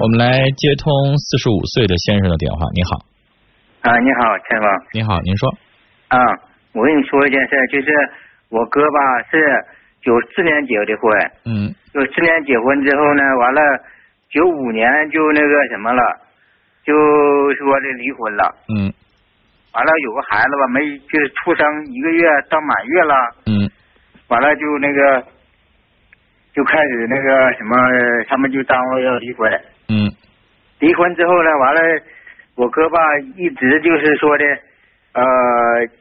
我们来接通四十五岁的先生的电话。你好，啊，你好，陈峰。你好，您说。啊，我跟你说一件事，就是我哥吧是九四年结的婚，嗯，九四年结婚之后呢，完了九五年就那个什么了，就说这离婚了，嗯，完了有个孩子吧，没就是出生一个月到满月了，嗯，完了就那个就开始那个什么，他们就耽误要离婚，嗯，离婚之后呢，完了我哥吧一直就是说的，呃，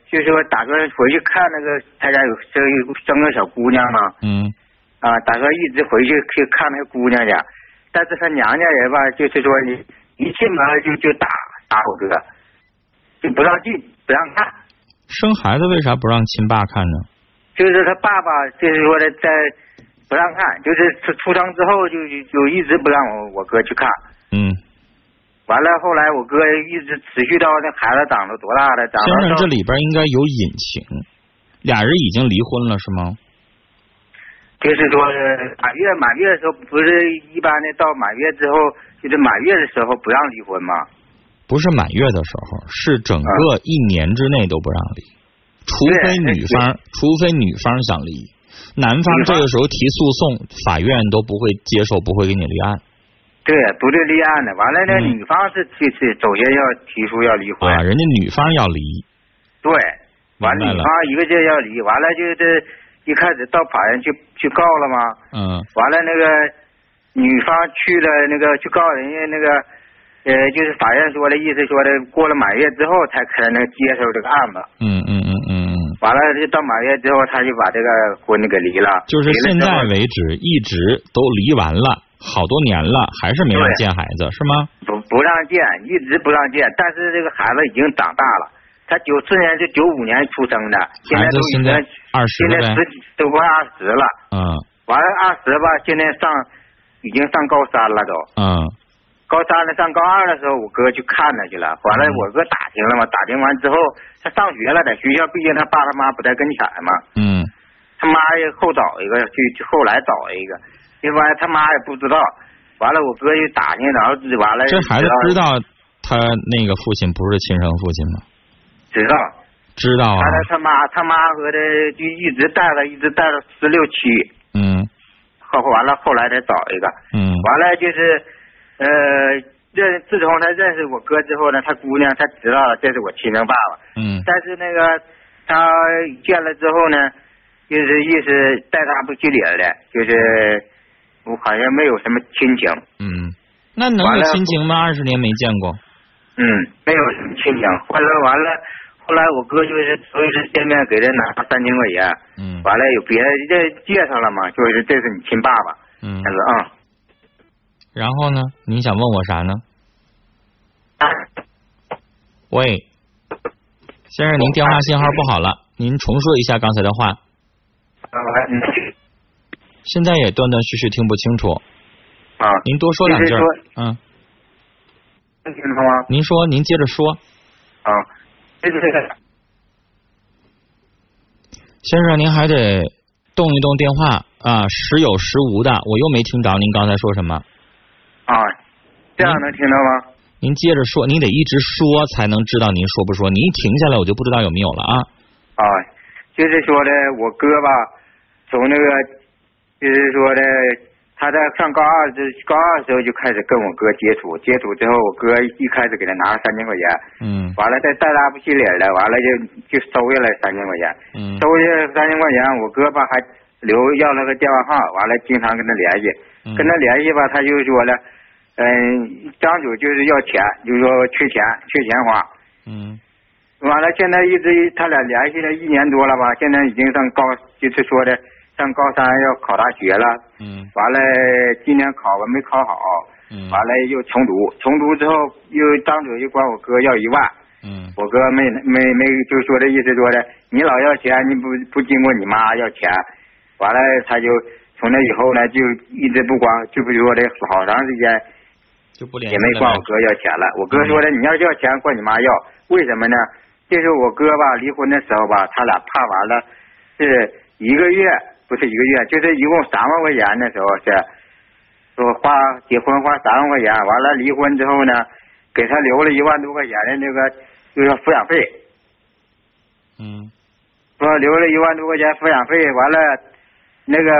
就是说打算回去看那个他家有生生个小姑娘嘛，嗯，啊，打算一直回去去看那个姑娘去，但是他娘家人吧，就是说你一进门就就打打我哥，就不让进不让看，生孩子为啥不让亲爸看呢？就是他爸爸就是说的在不让看，就是出出生之后就就一直不让我我哥去看。嗯，完了，后来我哥一直持续到那孩子长到多大了，长先生，到到这里边应该有隐情，俩人已经离婚了是吗？就是说满月满月的时候，不是一般的到满月之后，就是满月的时候不让离婚吗？不是满月的时候，是整个一年之内都不让离，除非女方，除非女方想离，男方这个时候提诉讼，法院都不会接受，不会给你立案对，不对立案的。完了呢，嗯。女方是提是首先要提出要离婚，啊，人家女方要离，对，完了了。女方一个劲要离，完了就是一开始到法院去去告了嘛，嗯。完了那个女方去了那个去告人家那个呃，就是法院说的意思说的过了满月之后才可能接受这个案子。嗯嗯嗯嗯。嗯，完了，就到满月之后，他就把这个婚给离了。就是现在为止一直都离完了好多年了，还是没让见孩子是吗？不不让见，一直不让见。但是这个孩子已经长大了，他九四年就九五年出生的，现在都已经二十了现在十，几都快二十了。嗯完了二十吧，现在上已经上高三了都。嗯高三了，上高二的时候，我哥去看他去了。完了，嗯我哥打听了嘛，打听完之后，他上学了，在学校，毕竟他爸他妈不在跟前嘛。嗯他妈也后找一个，就就后来找一个，他妈也不知道。完了，我哥一打听，然后完了，这孩子知知道道他那个父亲不是亲生父亲吗？知道，知道啊。完，了他妈他妈和他就一直带了，一直带了十六七，嗯。后完了后来再找一个，嗯。完了就是呃认自从他认识我哥之后呢，他姑娘他知道了这是我亲生爸爸，嗯。但是那个他见了之后呢，就是意思带他不去理儿的，就是我好像没有什么亲情，嗯，那能有亲情吗？二十年没见过，嗯，没有什么亲情。后来完了，后来我哥就是所以说见面给他拿三千块钱，嗯完了有别人这介绍了嘛，就是这是你亲爸爸，嗯他，说啊。然后呢？你想问我啥呢？喂，先生，您电话信号不好了，您重说一下刚才的话，嗯现在也断断续续听不清楚，啊，您多说两句嗯，能听到吗？您说，您接着说，啊，这个这个先生，您还得动一动电话。啊，时有时无的，我又没听着您刚才说什么，啊，这样能听到吗？您接着说，您得一直说才能知道您说不说，您一停下来我就不知道有没有了啊，啊，就是说的我哥吧，从那个就是说的他在上高二这高二的时候就开始跟我哥接触，接触之后我哥一开始给他拿了三千块钱，嗯。完了再再拉不起理来，完了就就收下来三千块钱，嗯。收下来三千块钱，我哥吧还留要了个电话号，完了经常跟他联系，嗯。跟他联系吧，他就说了，嗯，张主就是要钱，就是说缺钱，缺钱花。嗯。完了，现在一直他俩联系了一年多了吧，现在已经上高，就是说的上高三要考大学了。嗯完了，今年考完没考好，嗯完了又重读，重读之后又张嘴就管我哥要一万，嗯我哥没没没就说这意思说的，你老要钱，你不不经过你妈要钱，完了他就从那以后呢就一直不管，就不说的好长时间就不联系了也没管我哥要钱了。我哥说的，你要要钱管你妈要，为什么呢？这是我哥吧，离婚的时候吧，他俩判完了是一个月，不是一个月，就是一共三万块钱的时候是，说花结婚花三万块钱，完了离婚之后呢，给他留了一万多块钱的那个就是抚养费，嗯说留了一万多块钱抚养费，完了那个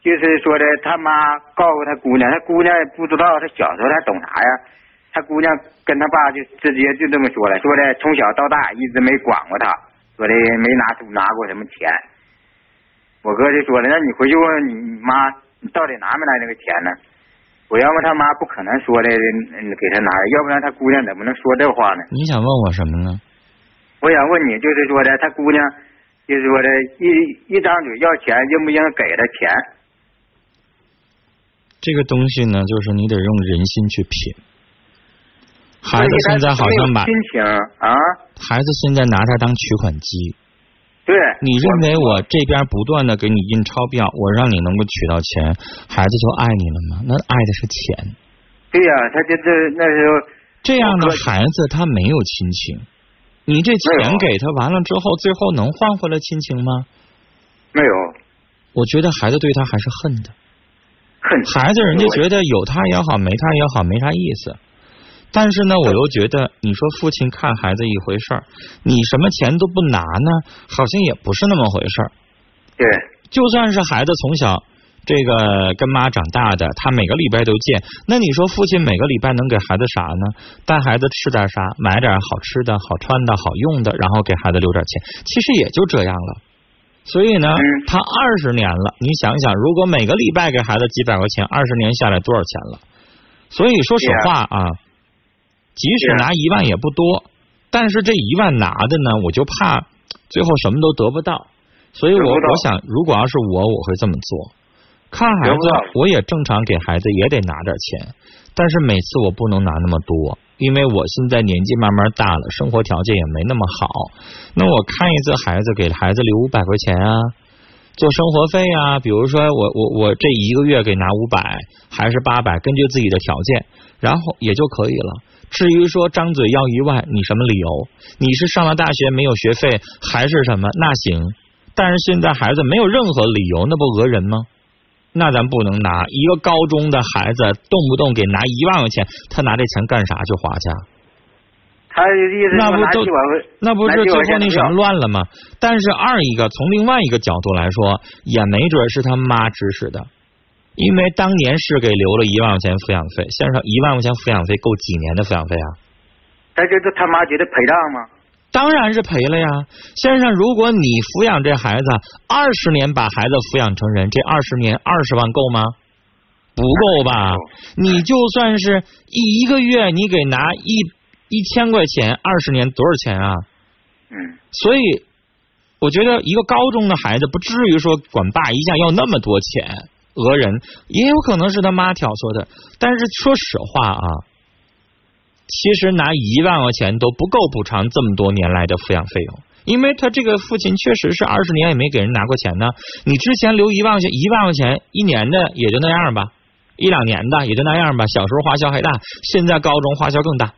就是说的他妈告诉他姑娘，他姑娘也不知道，他小时候他懂啥呀？他姑娘跟他爸就直接就这么说了，说的从小到大一直没管过他，说的没拿出拿过什么钱。我哥就说了，那你回去问问你你妈，你到底拿没拿那个钱呢？我要么他妈，不可能说的嗯给他拿，要不然他姑娘怎么能说这话呢？你想问我什么呢？我想问你，就是说的他姑娘，就是说的一一张嘴要钱，应不应该给他钱？这个东西呢，就是你得用人心去品。孩子现在好像把心情啊，孩子现在拿它当取款机，对，你认为我这边不断的给你印钞票，我让你能够取到钱，孩子就爱你了吗？那爱的是钱。对呀、他就这那时候这样的孩子他没有亲情，你这钱给他完了之后，最后能换回来亲情吗？没有我觉得孩子对他还是恨的。恨，孩子人家觉得有他也好，没他也好，没啥意思。但是呢，我又觉得，你说父亲看孩子一回事儿，你什么钱都不拿呢，好像也不是那么回事儿。对就算是孩子从小这个跟妈长大的，他每个礼拜都见，那你说父亲每个礼拜能给孩子啥呢？带孩子吃点啥，买点好吃的、好穿的、好用的，然后给孩子留点钱，其实也就这样了。所以呢嗯，他二十年了，你想想，如果每个礼拜给孩子几百块钱，二十年下来多少钱了？所以说实话啊，即使拿一万也不多，但是这一万拿的呢，我就怕最后什么都得不到。所以我我想，如果要是我，我会这么做。看孩子我也正常给孩子也得拿点钱，但是每次我不能拿那么多，因为我现在年纪慢慢大了，生活条件也没那么好。那我看一次孩子，给孩子留五百块钱啊，做生活费啊，比如说我我我这一个月给拿五百还是八百，根据自己的条件，然后也就可以了。至于说张嘴要一万，你什么理由？你是上了大学没有学费，还是什么？那行，但是现在孩子没有任何理由，那不讹人吗？那咱不能拿一个高中的孩子动不动给拿一万块钱，他拿这钱干啥去花去？他意思那不都几百块，那不是最后那什么乱了吗？但是二一个从另外一个角度来说，也没准是他妈指使的，因为当年是给留了一万块钱抚养费，先生一万块钱抚养费够几年的抚养费啊？他就是他妈觉得赔账吗？当然是赔了呀，先生。如果你抚养这孩子二十年，把孩子抚养成人，这二十年二十万够吗？不够吧？你就算是一一个月，你给拿一一千块钱，二十年多少钱啊？嗯，所以我觉得一个高中的孩子不至于说管爸一下要那么多钱讹人，也有可能是他妈挑唆的。但是说实话啊，其实拿一万块钱都不够补偿这么多年来的抚养费用。因为他这个父亲确实是二十年也没给人拿过钱呢，你之前留一万块钱，一万块钱一年的也就那样吧，一两年的也就那样吧。小时候花销还大，现在高中花销更大。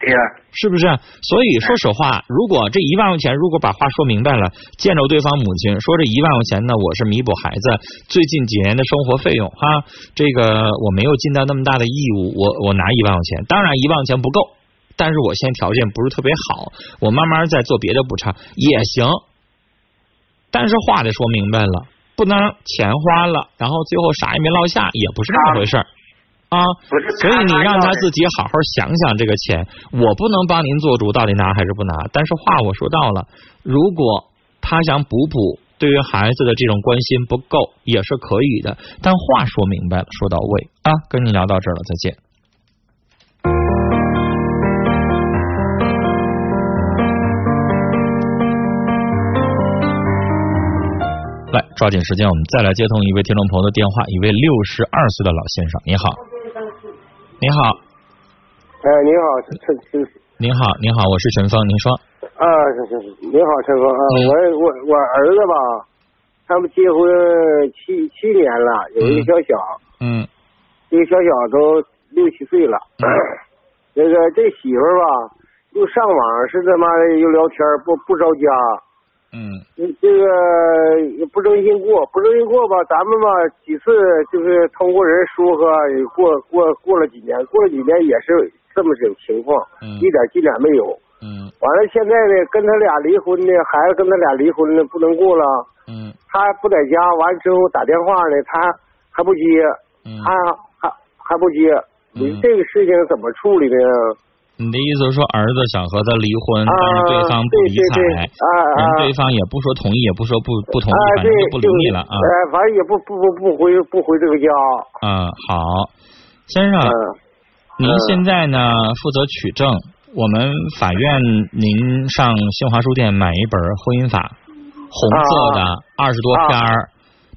对呀、是不是？所以说实话，如果这一万块钱，如果把话说明白了，见着对方母亲说这一万块钱呢，我是弥补孩子最近几年的生活费用哈，这个我没有尽到那么大的义务，我我拿一万块钱，当然一万块钱不够，但是我现在条件不是特别好，我慢慢再做别的补偿也行，但是话得说明白了，不能钱花了，然后最后啥也没落下，也不是那么回事儿。不是所以你让他自己好好想想这个钱，我不能帮您做主到底拿还是不拿。但是话我说到了，如果他想补补对于孩子的这种关心不够，也是可以的。但话说明白了，说到位啊，跟你聊到这儿了，再见。来，抓紧时间，我们再来接通一位听众朋友的电话，一位六十二岁的老先生，你好，你好，哎，您好，陈陈您好，您好，我是陈峰，您说，啊，是是是，你好，陈峰啊，嗯。我我我儿子吧，他们结婚七七年了，有一个小小，嗯。这个小小都六七岁了，那个这媳妇儿吧，又上网是他妈的又聊天，不不着家，嗯你这个也不争心过，不争心过吧，咱们吧几次就是通过人说和，过过过了几年，过了几年也是这么种情况，嗯一点进展没有。嗯完了，现在呢，跟他俩离婚呢，孩子跟他俩离婚了，不能过了。嗯他不在家，完之后打电话呢，他还不接，嗯他还还不接。你嗯这个事情怎么处理呢？你的意思是说儿子想和他离婚，啊但是对方不理对对对睬，啊啊人对方也不说同意，也不说不不同意，啊，反正就不理你了啊。哎，反正也不不不不回不回这个家。嗯，好，先生，嗯您现在呢负责取证，我们法院您上新华书店买一本婚姻法，红色的二十多篇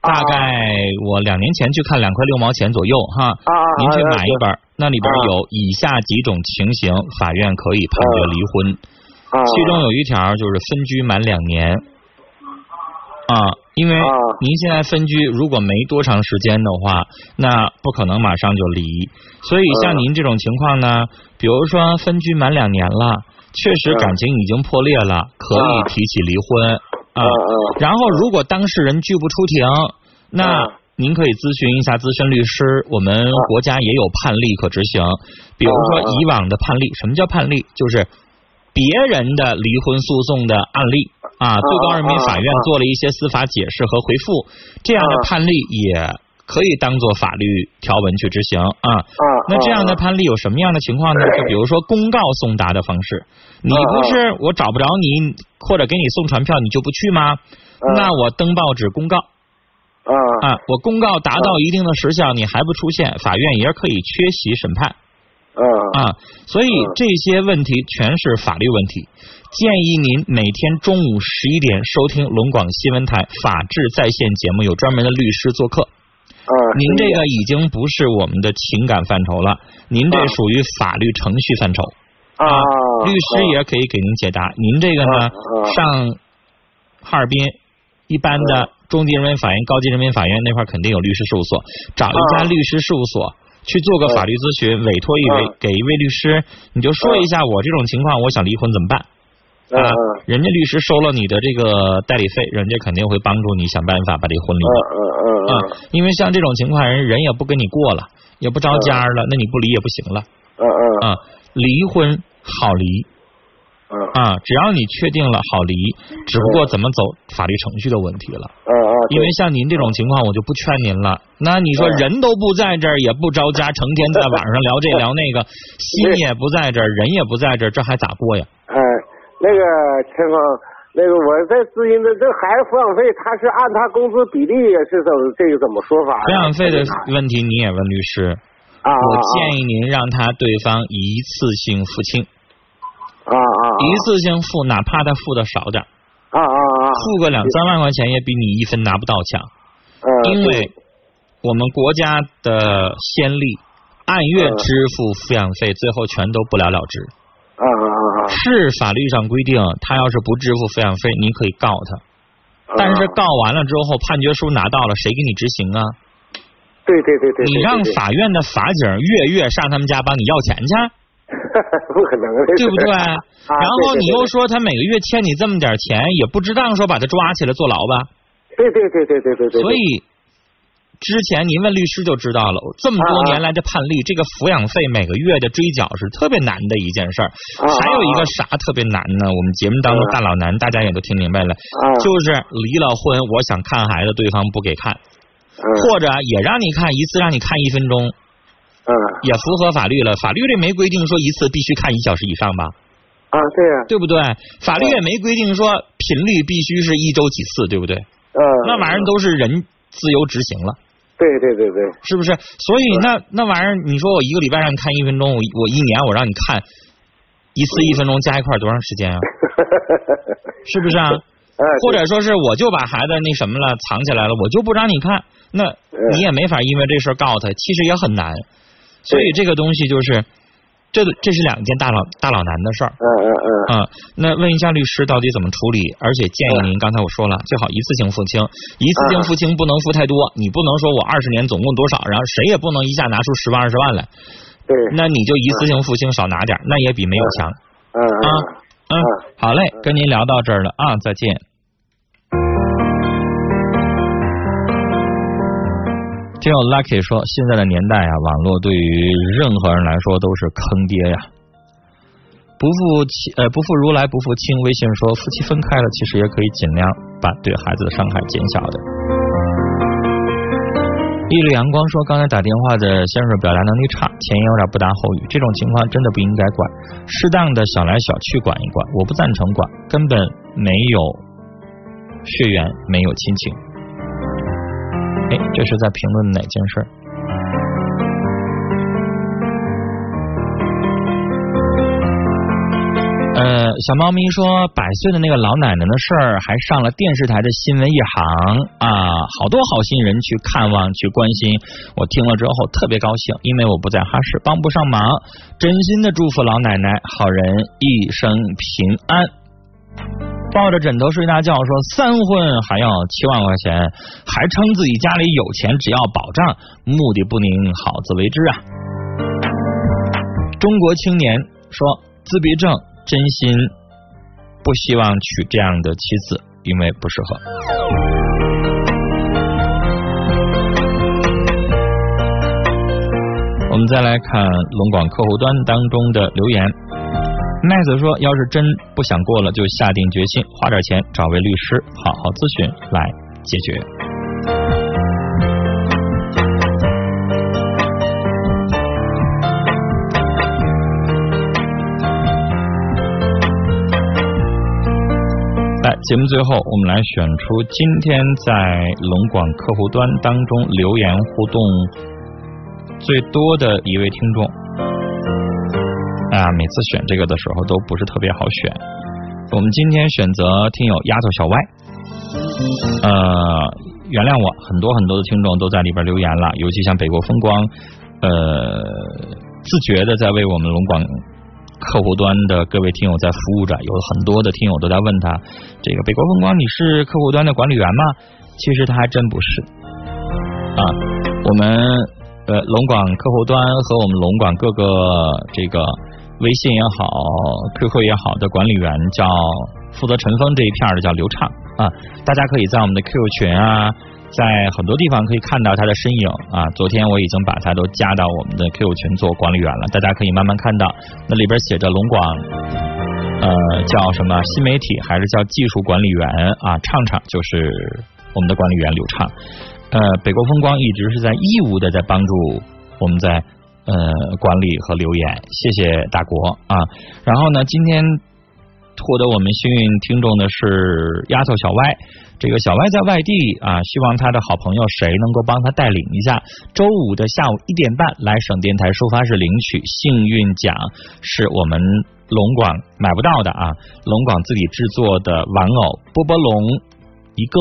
大概我两年前去看两块六毛钱左右哈。您去啊买一本，那里边啊。有以下几种情形，法院可以判决离婚。啊，其中有一条就是分居满两年。啊，因为啊。您现在分居如果没多长时间的话，那不可能马上就离。所以像嗯您这种情况呢，比如说分居满两年了，确实嗯。感情已经破裂了，可以啊提起离婚。啊。然后如果当事人拒不出庭，那嗯您可以咨询一下资深律师，我们国家也有判例可执行。比如说以往的判例，什么叫判例？就是别人的离婚诉讼的案例啊，最高人民法院做了一些司法解释和回复，这样的判例也可以当做法律条文去执行啊。啊，那这样的啊判例有什么样的情况呢？就比如说公告送达的方式，你不是我找不着你，或者给你送传票，你就不去吗？嗯那我登报纸公告啊啊，我公告达到一定的时效，你还不出现，法院也可以缺席审判啊啊。所以这些问题全是法律问题。建议您每天中午十一点收听龙广新闻台法治在线节目，有专门的律师做客。啊！您这个已经不是我们的情感范畴了，您这啊属于法律程序范畴。啊，律师也可以给您解答。您这个呢上哈尔滨一般的中级人民法院、高级人民法院那块儿肯定有律师事务所，找一家啊律师事务所去做个法律咨询，委托一位啊。给一位律师，你就说一下我这种情况，我想离婚怎么办？嗯啊嗯？人家律师收了你的这个代理费，人家肯定会帮助你想办法把这婚离嗯嗯嗯啊，因为像这种情况，人人也不跟你过了，也不着家了，那你不离也不行了。嗯嗯啊。离婚好离，嗯啊，只要你确定了好离，只不过怎么走法律程序的问题了。嗯嗯，因为像您这种情况，我就不劝您了。那你说嗯人都不在这儿，也不着家，成天在网上聊这聊那个，心也不在这儿，人也不在这儿，这还咋过呀？哎，那个陈峰，那个我在咨询的这孩子抚养费，他是按他工资比例是怎么这个怎么说法？抚养费的问题你也问律师，啊，我建议您让他对方一次性付清，啊啊一次性付，哪怕他付的少点，啊啊啊，付个两三万块钱也比你一分拿不到强。嗯，因为我们国家的先例，按月支付抚养费，最后全都不了了之。啊啊啊，是法律上规定，他要是不支付抚养费，你可以告他。但是告完了之后，判决书拿到了，谁给你执行啊？对对对对，你让法院的法警月月上他们家帮你要钱去，不可能的，对不对？啊然后你又说他每个月欠你这么点钱，也不值当说把他抓起来坐牢吧？对对对对对对对，所以之前您问律师就知道了，这么多年来的判例，这个抚养费每个月的追缴是特别难的一件事儿。啊还有一个啥特别难呢？我们节目当中大老难，大家也都听明白了，啊，就是离了婚，我想看孩子，对方不给看，嗯或者也让你看一次，让你看一分钟，嗯也符合法律了。法律这没规定说一次必须看一小时以上吧，啊，对呀，对不对？法律也没规定说频率必须是一周几次，对不对？嗯，那玩意儿都是人自由执行了。对对对对，是不是？所以那那玩意儿，你说我一个礼拜让你看一分钟，我我一年我让你看一次一分钟，加一块儿多长时间啊？是不是啊？哎，或者说是我就把孩子那什么了藏起来了，我就不让你看，那你也没法因为这事儿告他，其实也很难。所以这个东西就是，这这是两件大老大老难的事儿。嗯嗯嗯啊、那问一下律师到底怎么处理？而且建议您，刚才我说了，最好一次性付清，一次性付清不能付太多，你不能说我二十年总共多少，然后谁也不能一下拿出十万二十万来，对，那你就一次性付清少拿点，那也比没有强。嗯嗯嗯，好嘞，跟您聊到这儿了啊，再见。听友 Lucky 说，现在的年代啊，网络对于任何人来说都是坑爹呀。不负亲呃不负如来不负卿，微信说夫妻分开了，其实也可以尽量把对孩子的伤害减小的。一缕阳光说，刚才打电话的先生表达能力差，前言有点不搭后语，这种情况真的不应该管，适当的小来小去管一管，我不赞成管，根本没有血缘，没有亲情。这是在评论哪件事？呃，小猫咪说，百岁的那个老奶奶的事儿还上了电视台的新闻一行啊，好多好心人去看望、去关心。我听了之后特别高兴，因为我不在哈市，帮不上忙，真心的祝福老奶奶好人一生平安。抱着枕头睡大觉，说三婚还要七万块钱，还称自己家里有钱，只要保障，目的不宁，好自为之啊。中国青年说自闭症。真心不希望娶这样的妻子，因为不适合。我们再来看龙广客户端当中的留言，麦子说：“要是真不想过了，就下定决心花点钱找位律师，好好咨询来解决。”来，节目最后，我们来选出今天在龙广客户端当中留言互动最多的一位听众。啊，每次选这个的时候都不是特别好选。我们今天选择听友丫头小歪。呃，原谅我，很多很多的听众都在里边留言了，尤其像北国风光，呃，自觉的在为我们龙广。客户端的各位听友在服务着，有很多的听友都在问他：这个北国风光，你是客户端的管理员吗？其实他还真不是啊。我们呃龙广客户端和我们龙广各个这个微信也好、QQ 也好的管理员叫负责陈峰这一片的叫刘畅啊。大家可以在我们的 QQ 群啊。在很多地方可以看到他的身影啊！昨天我已经把他都加到我们的 QQ 群做管理员了，大家可以慢慢看到，那里边写着龙广，呃，叫什么新媒体还是叫技术管理员啊？畅畅就是我们的管理员刘畅，呃，北国风光一直是在义务的在帮助我们在呃管理和留言，谢谢大国啊！然后呢，今天。获得我们幸运听众的是丫头小歪，这个小歪在外地啊，希望他的好朋友谁能够帮他带领一下，周五的下午一点半来省电台收发室领取幸运奖，是我们龙广买不到的啊，龙广自己制作的玩偶波波龙一个，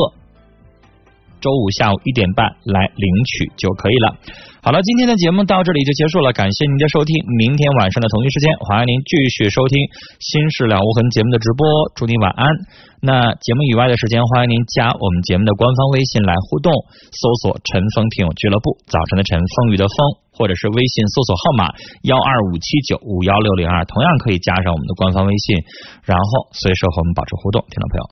周五下午一点半来领取就可以了。好了，今天的节目到这里就结束了，感谢您的收听。明天晚上的同一时间，欢迎您继续收听《心事了无痕》节目的直播。祝您晚安。那节目以外的时间，欢迎您加我们节目的官方微信来互动，搜索“陈峰听友俱乐部”，早晨的晨，风雨的风，或者是微信搜索号码幺二五七九五幺六零二，同样可以加上我们的官方微信，然后随时和我们保持互动，听众朋友。